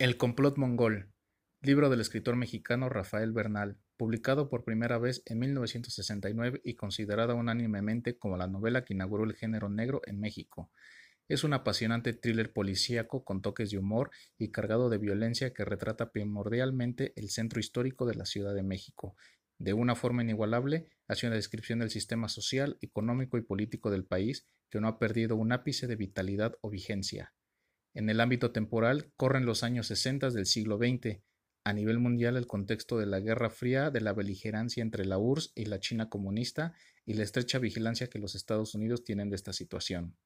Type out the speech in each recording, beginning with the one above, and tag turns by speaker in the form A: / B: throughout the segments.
A: El complot mongol, libro del escritor mexicano Rafael Bernal, publicado por primera vez en 1969 y considerada unánimemente como la novela que inauguró el género negro en México. Es un apasionante thriller policíaco con toques de humor y cargado de violencia que retrata primordialmente el centro histórico de la Ciudad de México. De una forma inigualable, hace una descripción del sistema social, económico y político del país que no ha perdido un ápice de vitalidad o vigencia. En el ámbito temporal, corren los años 60 del siglo XX. A nivel mundial, el contexto de la Guerra Fría, de la beligerancia entre la URSS y la China comunista y la estrecha vigilancia que los Estados Unidos tienen de esta situación.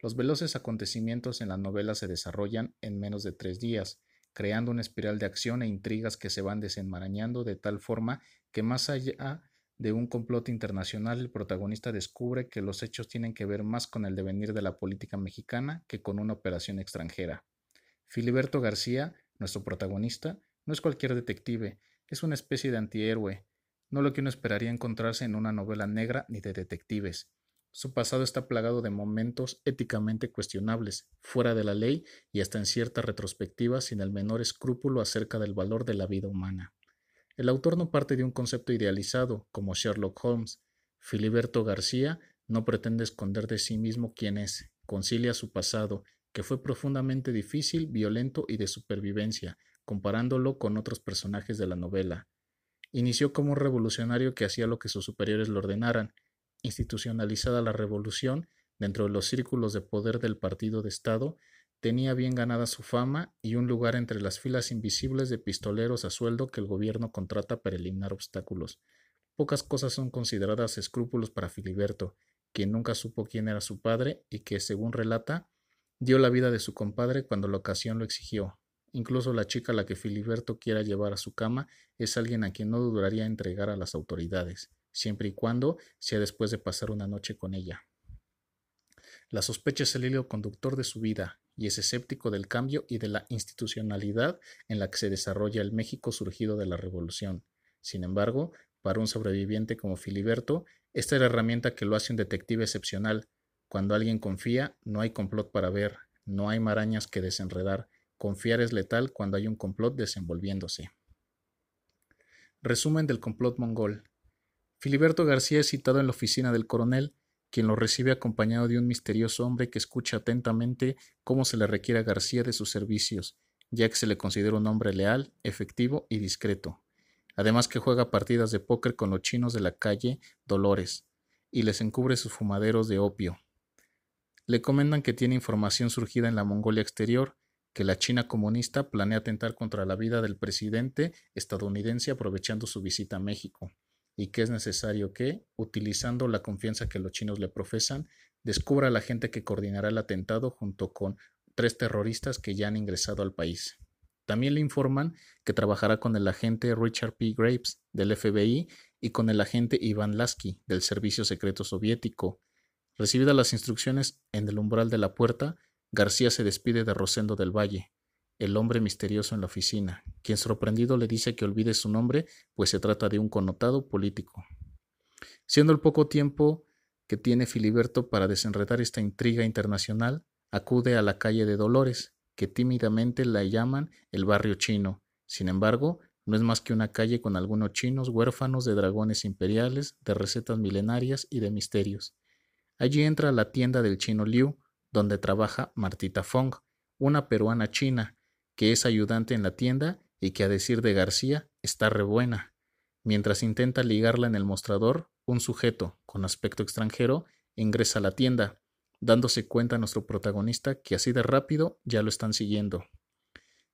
A: Los veloces acontecimientos en la novela se desarrollan en menos de tres días, creando una espiral de acción e intrigas que se van desenmarañando de tal forma que más allá de un complot internacional, el protagonista descubre que los hechos tienen que ver más con el devenir de la política mexicana que con una operación extranjera. Filiberto García, nuestro protagonista, no es cualquier detective, es una especie de antihéroe, no lo que uno esperaría encontrarse en una novela negra ni de detectives. Su pasado está plagado de momentos éticamente cuestionables, fuera de la ley y hasta en cierta retrospectiva sin el menor escrúpulo acerca del valor de la vida humana. El autor no parte de un concepto idealizado, como Sherlock Holmes. Filiberto García no pretende esconder de sí mismo quién es, concilia su pasado, que fue profundamente difícil, violento y de supervivencia, comparándolo con otros personajes de la novela. Inició como un revolucionario que hacía lo que sus superiores le ordenaran. Institucionalizada la revolución, dentro de los círculos de poder del partido de Estado, Tenía bien ganada su fama y un lugar entre las filas invisibles de pistoleros a sueldo que el gobierno contrata para eliminar obstáculos. Pocas cosas son consideradas escrúpulos para Filiberto, quien nunca supo quién era su padre y que, según relata, dio la vida de su compadre cuando la ocasión lo exigió. Incluso la chica a la que Filiberto quiera llevar a su cama es alguien a quien no dudaría entregar a las autoridades, siempre y cuando sea después de pasar una noche con ella. La sospecha es el hilo conductor de su vida, y es escéptico del cambio y de la institucionalidad en la que se desarrolla el México surgido de la Revolución. Sin embargo, para un sobreviviente como Filiberto, esta es la herramienta que lo hace un detective excepcional. Cuando alguien confía, no hay complot para ver, no hay marañas que desenredar. Confiar es letal cuando hay un complot desenvolviéndose. Resumen del complot mongol. Filiberto García es citado en la oficina del coronel quien lo recibe acompañado de un misterioso hombre que escucha atentamente cómo se le requiere a García de sus servicios, ya que se le considera un hombre leal, efectivo y discreto. Además que juega partidas de póker con los chinos de la calle Dolores y les encubre sus fumaderos de opio. Le comentan que tiene información surgida en la Mongolia exterior, que la China comunista planea atentar contra la vida del presidente estadounidense aprovechando su visita a México y que es necesario que, utilizando la confianza que los chinos le profesan, descubra a la gente que coordinará el atentado junto con tres terroristas que ya han ingresado al país. También le informan que trabajará con el agente Richard P. Graves del FBI y con el agente Ivan Lasky del Servicio Secreto Soviético. Recibidas las instrucciones en el umbral de la puerta, García se despide de Rosendo del Valle, el hombre misterioso en la oficina, quien sorprendido le dice que olvide su nombre, pues se trata de un connotado político. Siendo el poco tiempo que tiene Filiberto para desenredar esta intriga internacional, acude a la calle de Dolores, que tímidamente la llaman el barrio chino. Sin embargo, no es más que una calle con algunos chinos huérfanos de dragones imperiales, de recetas milenarias y de misterios. Allí entra la tienda del chino Liu, donde trabaja Martita Fong, una peruana china, que es ayudante en la tienda y que a decir de García está rebuena. Mientras intenta ligarla en el mostrador, un sujeto con aspecto extranjero ingresa a la tienda, dándose cuenta a nuestro protagonista que así de rápido ya lo están siguiendo.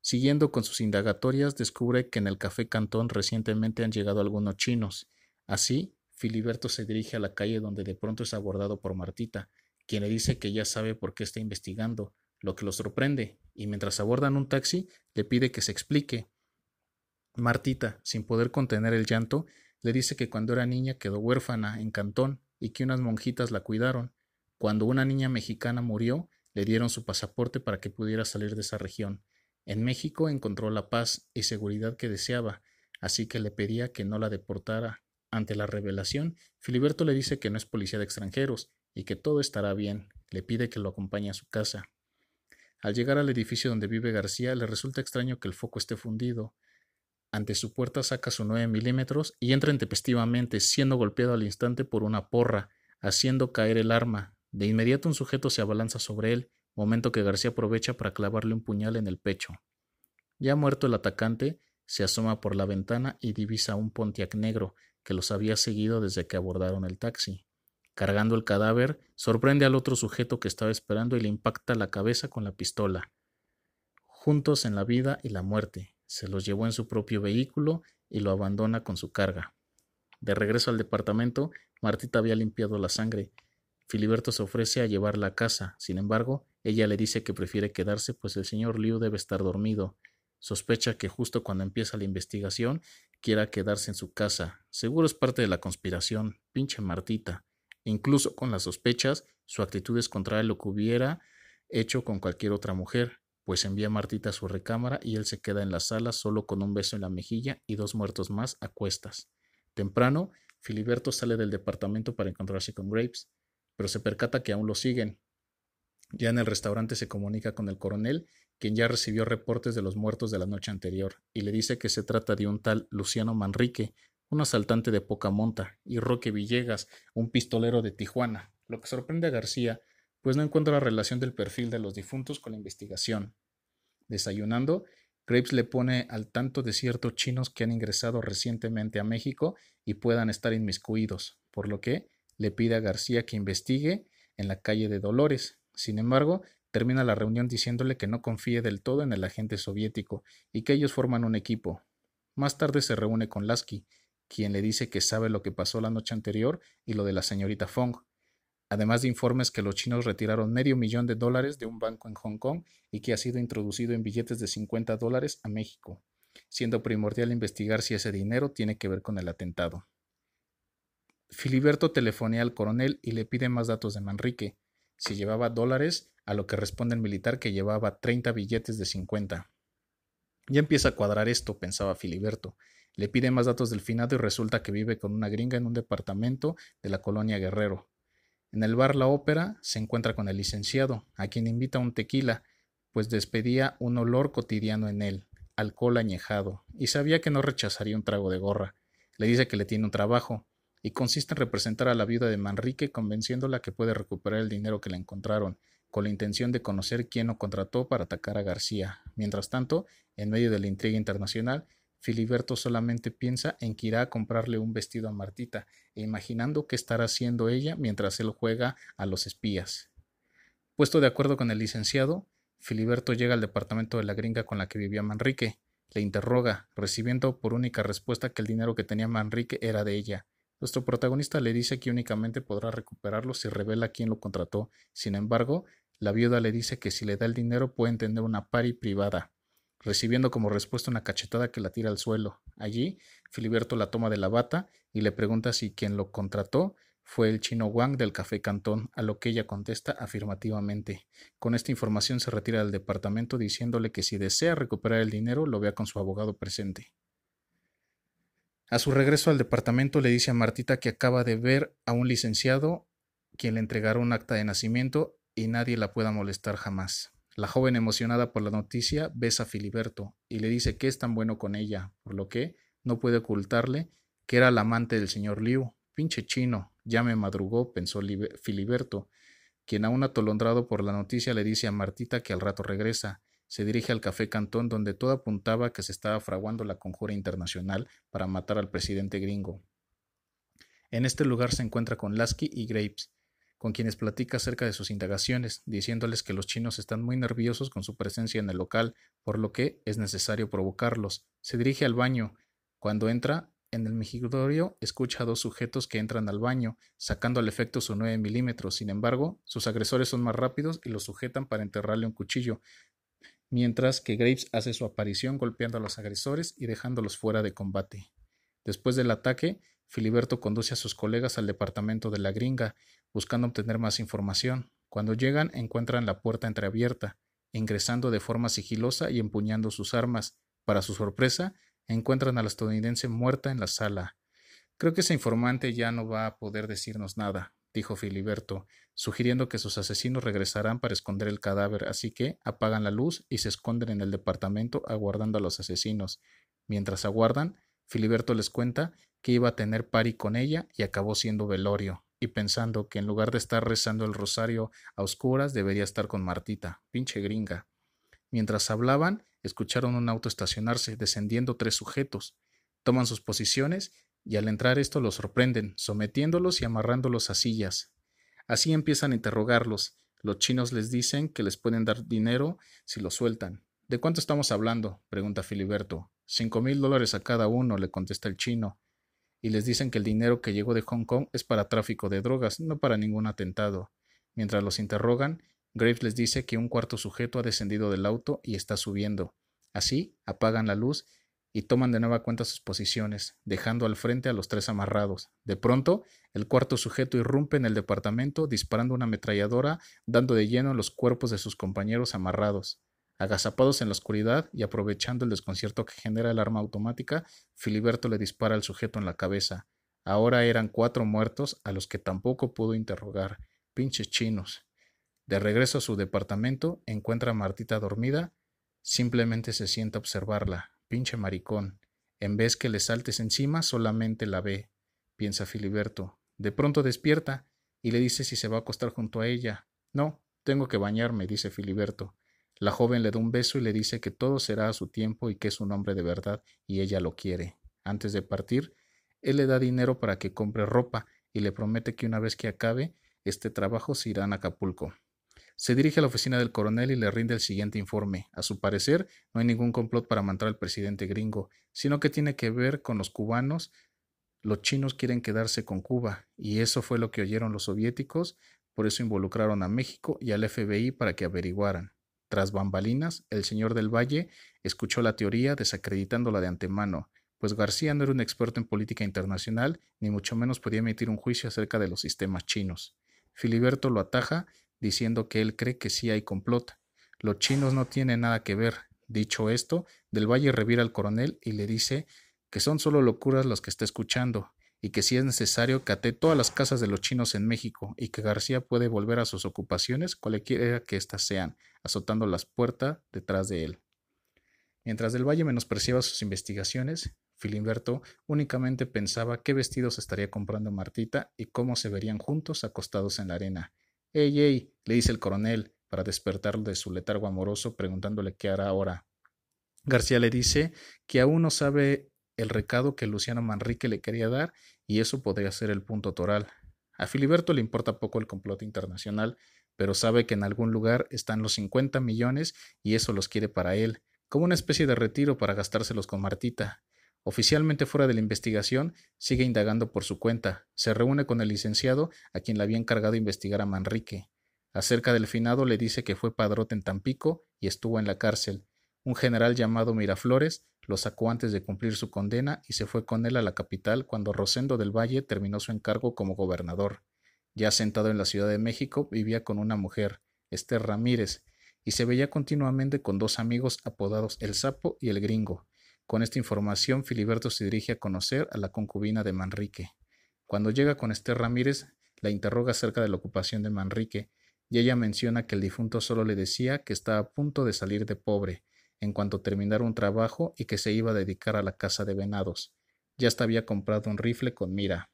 A: Siguiendo con sus indagatorias, descubre que en el café Cantón recientemente han llegado algunos chinos. Así, Filiberto se dirige a la calle donde de pronto es abordado por Martita, quien le dice que ya sabe por qué está investigando, lo que lo sorprende, y mientras abordan un taxi, le pide que se explique. Martita, sin poder contener el llanto, le dice que cuando era niña quedó huérfana en Cantón y que unas monjitas la cuidaron. Cuando una niña mexicana murió, le dieron su pasaporte para que pudiera salir de esa región. En México encontró la paz y seguridad que deseaba, así que le pedía que no la deportara. Ante la revelación, Filiberto le dice que no es policía de extranjeros y que todo estará bien. Le pide que lo acompañe a su casa. Al llegar al edificio donde vive García, le resulta extraño que el foco esté fundido. Ante su puerta saca su 9 milímetros y entra intempestivamente, siendo golpeado al instante por una porra, haciendo caer el arma. De inmediato un sujeto se abalanza sobre él, momento que García aprovecha para clavarle un puñal en el pecho. Ya muerto el atacante, se asoma por la ventana y divisa un Pontiac negro que los había seguido desde que abordaron el taxi. Cargando el cadáver, sorprende al otro sujeto que estaba esperando y le impacta la cabeza con la pistola. Juntos en la vida y la muerte, se los llevó en su propio vehículo y lo abandona con su carga. De regreso al departamento, Martita había limpiado la sangre. Filiberto se ofrece a llevarla a casa. Sin embargo, ella le dice que prefiere quedarse, pues el señor Liu debe estar dormido. Sospecha que justo cuando empieza la investigación quiera quedarse en su casa. Seguro es parte de la conspiración. Pinche Martita. Incluso con las sospechas, su actitud es contraria a lo que hubiera hecho con cualquier otra mujer, pues envía a Martita a su recámara y él se queda en la sala solo con un beso en la mejilla y dos muertos más a cuestas. Temprano, Filiberto sale del departamento para encontrarse con Graves, pero se percata que aún lo siguen. Ya en el restaurante se comunica con el coronel, quien ya recibió reportes de los muertos de la noche anterior, y le dice que se trata de un tal Luciano Manrique, un asaltante de poca monta, y Roque Villegas, un pistolero de Tijuana, lo que sorprende a García, pues no encuentra la relación del perfil de los difuntos con la investigación. Desayunando, Graves le pone al tanto de ciertos chinos que han ingresado recientemente a México y puedan estar inmiscuidos, por lo que le pide a García que investigue en la calle de Dolores. Sin embargo, termina la reunión diciéndole que no confíe del todo en el agente soviético y que ellos forman un equipo. Más tarde se reúne con Lasky, quien le dice que sabe lo que pasó la noche anterior y lo de la señorita Fong, además de informes que los chinos retiraron medio millón de dólares de un banco en Hong Kong y que ha sido introducido en billetes de 50 dólares a México, siendo primordial investigar si ese dinero tiene que ver con el atentado. Filiberto telefonea al coronel y le pide más datos de Manrique, si llevaba dólares, a lo que responde el militar que llevaba 30 billetes de 50. Ya empieza a cuadrar esto, pensaba Filiberto, le pide más datos del finado y resulta que vive con una gringa en un departamento de la colonia Guerrero. En el bar La Ópera se encuentra con el licenciado, a quien invita un tequila, pues despedía un olor cotidiano en él, alcohol añejado, y sabía que no rechazaría un trago de gorra. Le dice que le tiene un trabajo, y consiste en representar a la viuda de Manrique convenciéndola que puede recuperar el dinero que le encontraron, con la intención de conocer quién lo contrató para atacar a García. Mientras tanto, en medio de la intriga internacional, Filiberto solamente piensa en que irá a comprarle un vestido a Martita, e imaginando qué estará haciendo ella mientras él juega a los espías. Puesto de acuerdo con el licenciado, Filiberto llega al departamento de la gringa con la que vivía Manrique, le interroga, recibiendo por única respuesta que el dinero que tenía Manrique era de ella. Nuestro protagonista le dice que únicamente podrá recuperarlo si revela quién lo contrató. Sin embargo, la viuda le dice que si le da el dinero pueden tener una pari privada recibiendo como respuesta una cachetada que la tira al suelo. Allí, Filiberto la toma de la bata y le pregunta si quien lo contrató fue el chino Wang del Café Cantón, a lo que ella contesta afirmativamente. Con esta información se retira del departamento diciéndole que si desea recuperar el dinero lo vea con su abogado presente. A su regreso al departamento le dice a Martita que acaba de ver a un licenciado quien le entregará un acta de nacimiento y nadie la pueda molestar jamás. La joven, emocionada por la noticia, besa a Filiberto y le dice que es tan bueno con ella, por lo que no puede ocultarle que era la amante del señor Liu. Pinche chino, ya me madrugó, pensó Filiberto, quien aún atolondrado por la noticia le dice a Martita que al rato regresa. Se dirige al café Cantón donde todo apuntaba que se estaba fraguando la conjura internacional para matar al presidente gringo. En este lugar se encuentra con Lasky y Graves, con quienes platica acerca de sus indagaciones, diciéndoles que los chinos están muy nerviosos con su presencia en el local, por lo que es necesario provocarlos. Se dirige al baño. Cuando entra, en el mejidatorio escucha a dos sujetos que entran al baño, sacando al efecto su 9 milímetros. Sin embargo, sus agresores son más rápidos y lo sujetan para enterrarle un cuchillo, mientras que Graves hace su aparición golpeando a los agresores y dejándolos fuera de combate. Después del ataque, Filiberto conduce a sus colegas al departamento de la gringa, buscando obtener más información. Cuando llegan, encuentran la puerta entreabierta, ingresando de forma sigilosa y empuñando sus armas. Para su sorpresa, encuentran a la estadounidense muerta en la sala. Creo que ese informante ya no va a poder decirnos nada, dijo Filiberto, sugiriendo que sus asesinos regresarán para esconder el cadáver, así que apagan la luz y se esconden en el departamento aguardando a los asesinos. Mientras aguardan, Filiberto les cuenta que iba a tener pari con ella y acabó siendo velorio, y pensando que en lugar de estar rezando el rosario a oscuras debería estar con Martita, pinche gringa. Mientras hablaban, escucharon un auto estacionarse, descendiendo tres sujetos. Toman sus posiciones y al entrar esto los sorprenden, sometiéndolos y amarrándolos a sillas. Así empiezan a interrogarlos. Los chinos les dicen que les pueden dar dinero si lo sueltan. ¿De cuánto estamos hablando? pregunta Filiberto. Cinco mil dólares a cada uno, le contesta el chino. Y les dicen que el dinero que llegó de Hong Kong es para tráfico de drogas, no para ningún atentado. Mientras los interrogan, Graves les dice que un cuarto sujeto ha descendido del auto y está subiendo. Así, apagan la luz y toman de nueva cuenta sus posiciones, dejando al frente a los tres amarrados. De pronto, el cuarto sujeto irrumpe en el departamento disparando una ametralladora, dando de lleno los cuerpos de sus compañeros amarrados. Agazapados en la oscuridad y aprovechando el desconcierto que genera el arma automática, Filiberto le dispara al sujeto en la cabeza. Ahora eran cuatro muertos a los que tampoco pudo interrogar. Pinches chinos. De regreso a su departamento, encuentra a Martita dormida. Simplemente se sienta a observarla. Pinche maricón. En vez que le saltes encima, solamente la ve, piensa Filiberto. De pronto despierta y le dice si se va a acostar junto a ella. No, tengo que bañarme, dice Filiberto. La joven le da un beso y le dice que todo será a su tiempo y que es un hombre de verdad y ella lo quiere. Antes de partir, él le da dinero para que compre ropa y le promete que una vez que acabe este trabajo se irán a Acapulco. Se dirige a la oficina del coronel y le rinde el siguiente informe. A su parecer, no hay ningún complot para matar al presidente gringo, sino que tiene que ver con los cubanos. Los chinos quieren quedarse con Cuba, y eso fue lo que oyeron los soviéticos, por eso involucraron a México y al FBI para que averiguaran. Tras bambalinas, el señor del Valle escuchó la teoría desacreditándola de antemano, pues García no era un experto en política internacional, ni mucho menos podía emitir un juicio acerca de los sistemas chinos. Filiberto lo ataja diciendo que él cree que sí hay complot. Los chinos no tienen nada que ver. Dicho esto, Del Valle revira al coronel y le dice que son solo locuras las que está escuchando, y que si es necesario cate todas las casas de los chinos en México, y que García puede volver a sus ocupaciones, cualquiera que éstas sean, azotando las puertas detrás de él. Mientras Del Valle menospreciaba sus investigaciones, Filimberto únicamente pensaba qué vestidos estaría comprando Martita y cómo se verían juntos acostados en la arena, ¡Ey, ey! le dice el coronel, para despertarlo de su letargo amoroso, preguntándole qué hará ahora. García le dice que aún no sabe el recado que Luciano Manrique le quería dar, y eso podría ser el punto toral. A Filiberto le importa poco el complot internacional, pero sabe que en algún lugar están los cincuenta millones y eso los quiere para él, como una especie de retiro para gastárselos con Martita. Oficialmente fuera de la investigación, sigue indagando por su cuenta. Se reúne con el licenciado, a quien le había encargado investigar a Manrique. Acerca del finado le dice que fue padrote en Tampico y estuvo en la cárcel. Un general llamado Miraflores lo sacó antes de cumplir su condena y se fue con él a la capital cuando Rosendo del Valle terminó su encargo como gobernador. Ya sentado en la Ciudad de México, vivía con una mujer, Esther Ramírez, y se veía continuamente con dos amigos apodados El Sapo y El Gringo. Con esta información, Filiberto se dirige a conocer a la concubina de Manrique. Cuando llega con Esther Ramírez, la interroga acerca de la ocupación de Manrique, y ella menciona que el difunto solo le decía que estaba a punto de salir de pobre, en cuanto terminara un trabajo y que se iba a dedicar a la caza de venados. Ya hasta había comprado un rifle con mira.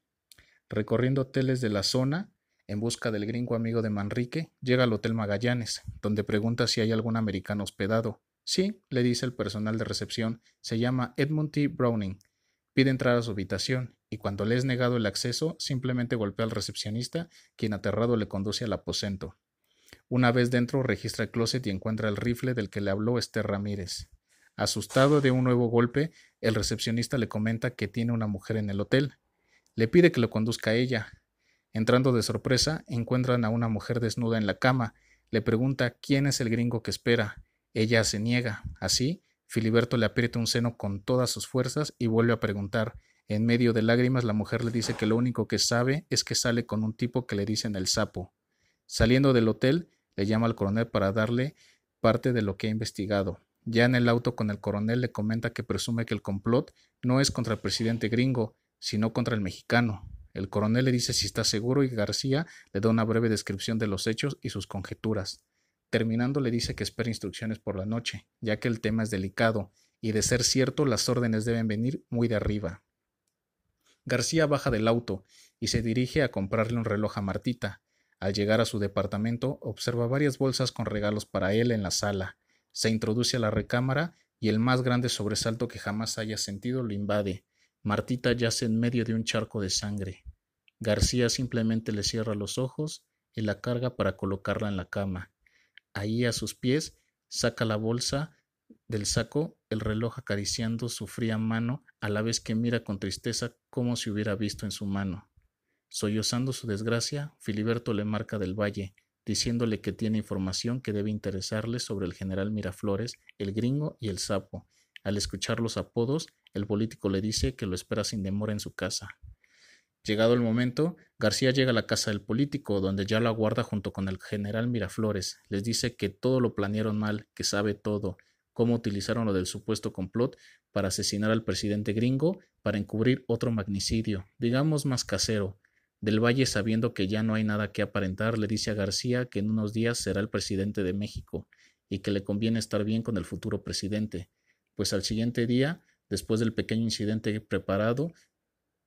A: Recorriendo hoteles de la zona, en busca del gringo amigo de Manrique, llega al Hotel Magallanes, donde pregunta si hay algún americano hospedado. Sí, le dice el personal de recepción, se llama Edmund T. Browning. Pide entrar a su habitación, y cuando le es negado el acceso, simplemente golpea al recepcionista, quien aterrado le conduce al aposento. Una vez dentro, registra el closet y encuentra el rifle del que le habló Esther Ramírez. Asustado de un nuevo golpe, el recepcionista le comenta que tiene una mujer en el hotel. Le pide que lo conduzca a ella. Entrando de sorpresa, encuentran a una mujer desnuda en la cama. Le pregunta quién es el gringo que espera. Ella se niega. Así, Filiberto le aprieta un seno con todas sus fuerzas y vuelve a preguntar. En medio de lágrimas, la mujer le dice que lo único que sabe es que sale con un tipo que le dicen el sapo. Saliendo del hotel, le llama al coronel para darle parte de lo que ha investigado. Ya en el auto con el coronel le comenta que presume que el complot no es contra el presidente gringo, sino contra el mexicano. El coronel le dice si está seguro y García le da una breve descripción de los hechos y sus conjeturas. Terminando le dice que espera instrucciones por la noche, ya que el tema es delicado, y de ser cierto las órdenes deben venir muy de arriba. García baja del auto y se dirige a comprarle un reloj a Martita. Al llegar a su departamento, observa varias bolsas con regalos para él en la sala. Se introduce a la recámara y el más grande sobresalto que jamás haya sentido lo invade. Martita yace en medio de un charco de sangre. García simplemente le cierra los ojos y la carga para colocarla en la cama. Ahí a sus pies saca la bolsa del saco, el reloj acariciando su fría mano a la vez que mira con tristeza como si hubiera visto en su mano. Sollozando su desgracia, Filiberto le marca del Valle, diciéndole que tiene información que debe interesarle sobre el general Miraflores, el gringo y el sapo. Al escuchar los apodos, el político le dice que lo espera sin demora en su casa. Llegado el momento, García llega a la casa del político, donde ya lo aguarda junto con el general Miraflores. Les dice que todo lo planearon mal, que sabe todo, cómo utilizaron lo del supuesto complot para asesinar al presidente gringo para encubrir otro magnicidio, digamos más casero. Del Valle, sabiendo que ya no hay nada que aparentar, le dice a García que en unos días será el presidente de México y que le conviene estar bien con el futuro presidente, pues al siguiente día, después del pequeño incidente preparado,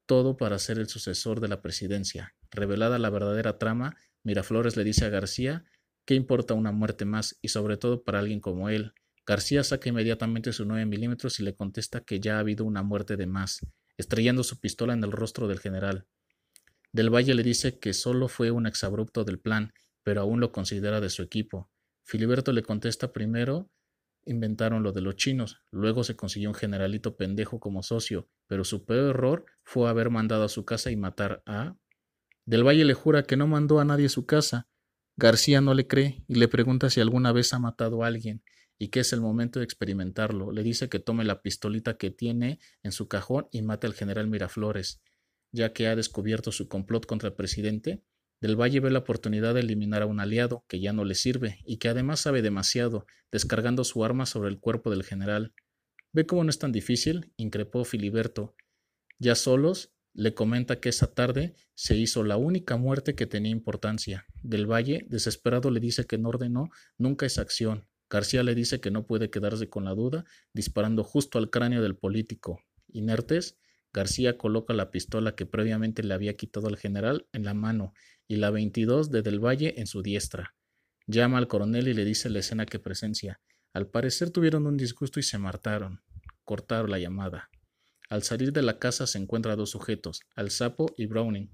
A: todo para ser el sucesor de la presidencia. Revelada la verdadera trama, Miraflores le dice a García ¿Qué importa una muerte más y sobre todo para alguien como él? García saca inmediatamente su 9 milímetros y le contesta que ya ha habido una muerte de más, estrellando su pistola en el rostro del general. Del Valle le dice que solo fue un exabrupto del plan, pero aún lo considera de su equipo. Filiberto le contesta primero inventaron lo de los chinos, luego se consiguió un generalito pendejo como socio, pero su peor error fue haber mandado a su casa y matar a... Del Valle le jura que no mandó a nadie a su casa. García no le cree y le pregunta si alguna vez ha matado a alguien y que es el momento de experimentarlo. Le dice que tome la pistolita que tiene en su cajón y mate al general Miraflores ya que ha descubierto su complot contra el presidente, Del Valle ve la oportunidad de eliminar a un aliado que ya no le sirve y que además sabe demasiado, descargando su arma sobre el cuerpo del general. ¿Ve cómo no es tan difícil? increpó Filiberto. Ya solos, le comenta que esa tarde se hizo la única muerte que tenía importancia. Del Valle, desesperado, le dice que no ordenó nunca esa acción. García le dice que no puede quedarse con la duda, disparando justo al cráneo del político. Inertes, García coloca la pistola que previamente le había quitado al general en la mano y la 22 de Del Valle en su diestra. Llama al coronel y le dice la escena que presencia. Al parecer tuvieron un disgusto y se martaron. Cortaron la llamada. Al salir de la casa se encuentra dos sujetos, al sapo y Browning.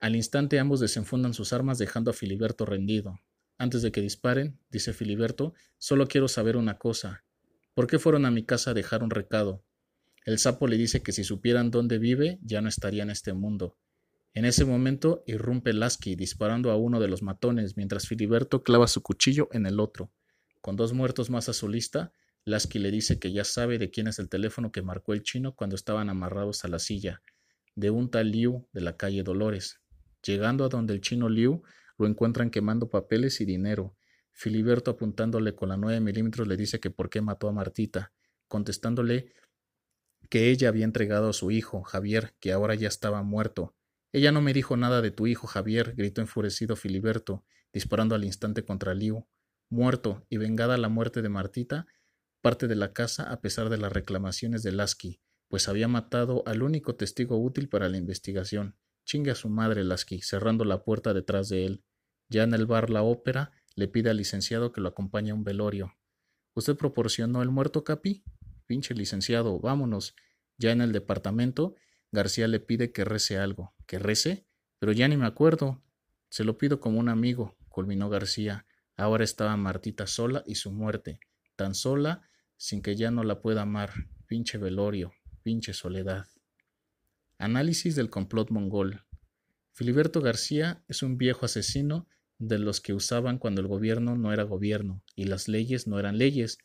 A: Al instante ambos desenfundan sus armas dejando a Filiberto rendido. Antes de que disparen, dice Filiberto, solo quiero saber una cosa. ¿Por qué fueron a mi casa a dejar un recado? El sapo le dice que si supieran dónde vive, ya no estaría en este mundo. En ese momento irrumpe Lasky disparando a uno de los matones, mientras Filiberto clava su cuchillo en el otro. Con dos muertos más a su lista, Lasky le dice que ya sabe de quién es el teléfono que marcó el chino cuando estaban amarrados a la silla, de un tal Liu de la calle Dolores. Llegando a donde el chino Liu, lo encuentran quemando papeles y dinero. Filiberto apuntándole con la 9 milímetros le dice que por qué mató a Martita, contestándole que ella había entregado a su hijo, Javier, que ahora ya estaba muerto. Ella no me dijo nada de tu hijo, Javier, gritó enfurecido Filiberto, disparando al instante contra Liu. Muerto y vengada la muerte de Martita, parte de la casa a pesar de las reclamaciones de Lasky, pues había matado al único testigo útil para la investigación. Chingue a su madre Lasky, cerrando la puerta detrás de él. Ya en el bar La Ópera, le pide al licenciado que lo acompañe a un velorio. ¿Usted proporcionó el muerto, Capi? Pinche licenciado, vámonos. Ya en el departamento, García le pide que rece algo. ¿Que rece? Pero ya ni me acuerdo. Se lo pido como un amigo, culminó García. Ahora estaba Martita sola y su muerte. Tan sola, sin que ya no la pueda amar. Pinche velorio, pinche soledad. Análisis del complot mongol. Filiberto García es un viejo asesino de los que usaban cuando el gobierno no era gobierno y las leyes no eran leyes,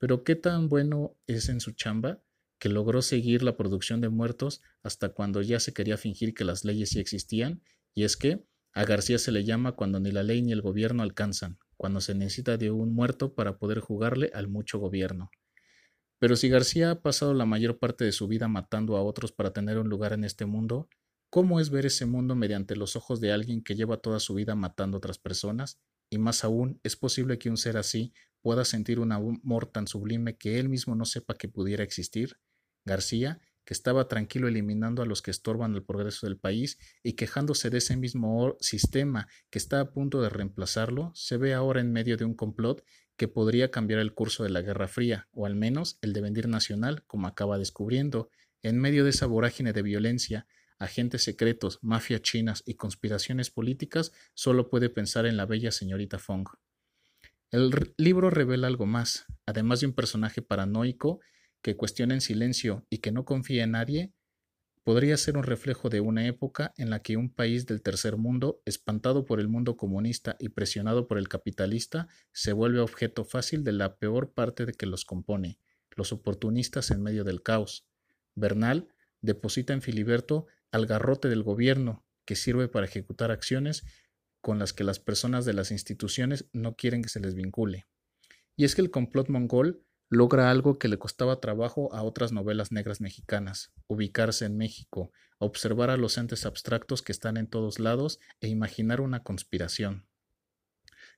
A: pero qué tan bueno es en su chamba que logró seguir la producción de muertos hasta cuando ya se quería fingir que las leyes sí existían, y es que a García se le llama cuando ni la ley ni el gobierno alcanzan, cuando se necesita de un muerto para poder jugarle al mucho gobierno. Pero si García ha pasado la mayor parte de su vida matando a otros para tener un lugar en este mundo, ¿Cómo es ver ese mundo mediante los ojos de alguien que lleva toda su vida matando a otras personas? Y más aún, ¿es posible que un ser así pueda sentir un amor tan sublime que él mismo no sepa que pudiera existir? García, que estaba tranquilo eliminando a los que estorban el progreso del país y quejándose de ese mismo sistema que está a punto de reemplazarlo, se ve ahora en medio de un complot que podría cambiar el curso de la Guerra Fría, o al menos el devenir nacional, como acaba descubriendo, en medio de esa vorágine de violencia, agentes secretos, mafias chinas y conspiraciones políticas, solo puede pensar en la bella señorita Fong. El libro revela algo más, además de un personaje paranoico que cuestiona en silencio y que no confía en nadie, podría ser un reflejo de una época en la que un país del tercer mundo, espantado por el mundo comunista y presionado por el capitalista, se vuelve objeto fácil de la peor parte de que los compone, los oportunistas en medio del caos. Bernal deposita en Filiberto al garrote del gobierno, que sirve para ejecutar acciones con las que las personas de las instituciones no quieren que se les vincule. Y es que el complot mongol logra algo que le costaba trabajo a otras novelas negras mexicanas, ubicarse en México, observar a los entes abstractos que están en todos lados e imaginar una conspiración.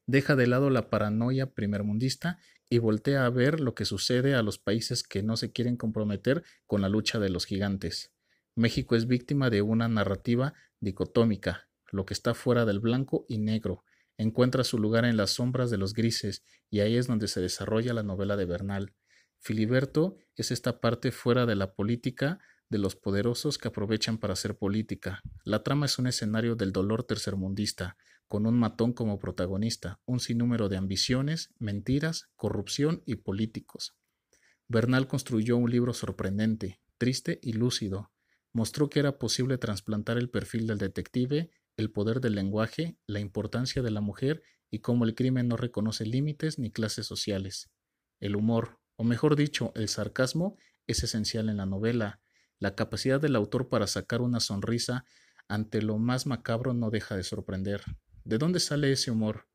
A: Deja de lado la paranoia primermundista y voltea a ver lo que sucede a los países que no se quieren comprometer con la lucha de los gigantes. México es víctima de una narrativa dicotómica, lo que está fuera del blanco y negro, encuentra su lugar en las sombras de los grises, y ahí es donde se desarrolla la novela de Bernal. Filiberto es esta parte fuera de la política de los poderosos que aprovechan para hacer política. La trama es un escenario del dolor tercermundista, con un matón como protagonista, un sinnúmero de ambiciones, mentiras, corrupción y políticos. Bernal construyó un libro sorprendente, triste y lúcido, mostró que era posible trasplantar el perfil del detective, el poder del lenguaje, la importancia de la mujer y cómo el crimen no reconoce límites ni clases sociales. El humor, o mejor dicho, el sarcasmo, es esencial en la novela. La capacidad del autor para sacar una sonrisa ante lo más macabro no deja de sorprender. ¿De dónde sale ese humor?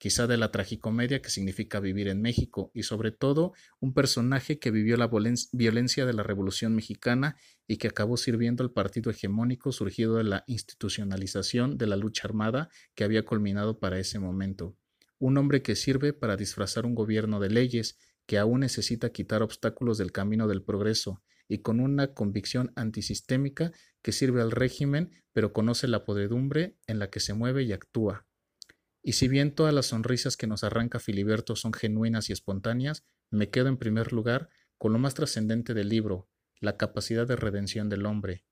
A: Quizá de la tragicomedia que significa vivir en México, y sobre todo un personaje que vivió la violencia de la Revolución mexicana y que acabó sirviendo al partido hegemónico surgido de la institucionalización de la lucha armada que había culminado para ese momento. Un hombre que sirve para disfrazar un gobierno de leyes que aún necesita quitar obstáculos del camino del progreso y con una convicción antisistémica que sirve al régimen pero conoce la podredumbre en la que se mueve y actúa y si bien todas las sonrisas que nos arranca Filiberto son genuinas y espontáneas, me quedo en primer lugar con lo más trascendente del libro, la capacidad de redención del hombre,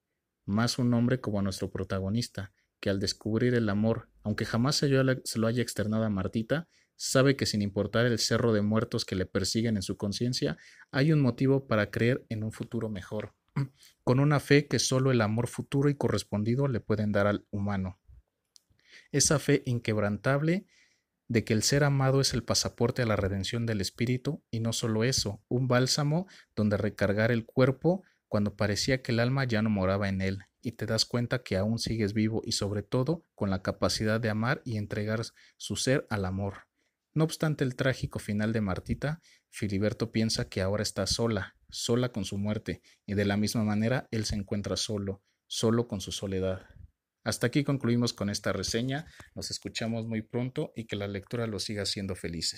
A: más un hombre como nuestro protagonista, que al descubrir el amor, aunque jamás se, lo haya externado a Martita, sabe que sin importar el cerro de muertos que le persiguen en su conciencia, hay un motivo para creer en un futuro mejor, con una fe que solo el amor futuro y correspondido le pueden dar al humano esa fe inquebrantable de que el ser amado es el pasaporte a la redención del espíritu y no solo eso, un bálsamo donde recargar el cuerpo cuando parecía que el alma ya no moraba en él y te das cuenta que aún sigues vivo y sobre todo con la capacidad de amar y entregar su ser al amor. No obstante el trágico final de Martita, Filiberto piensa que ahora está sola, sola con su muerte, y de la misma manera él se encuentra solo, solo con su soledad. Hasta aquí concluimos con esta reseña. Nos escuchamos muy pronto y que la lectura los siga siendo felices.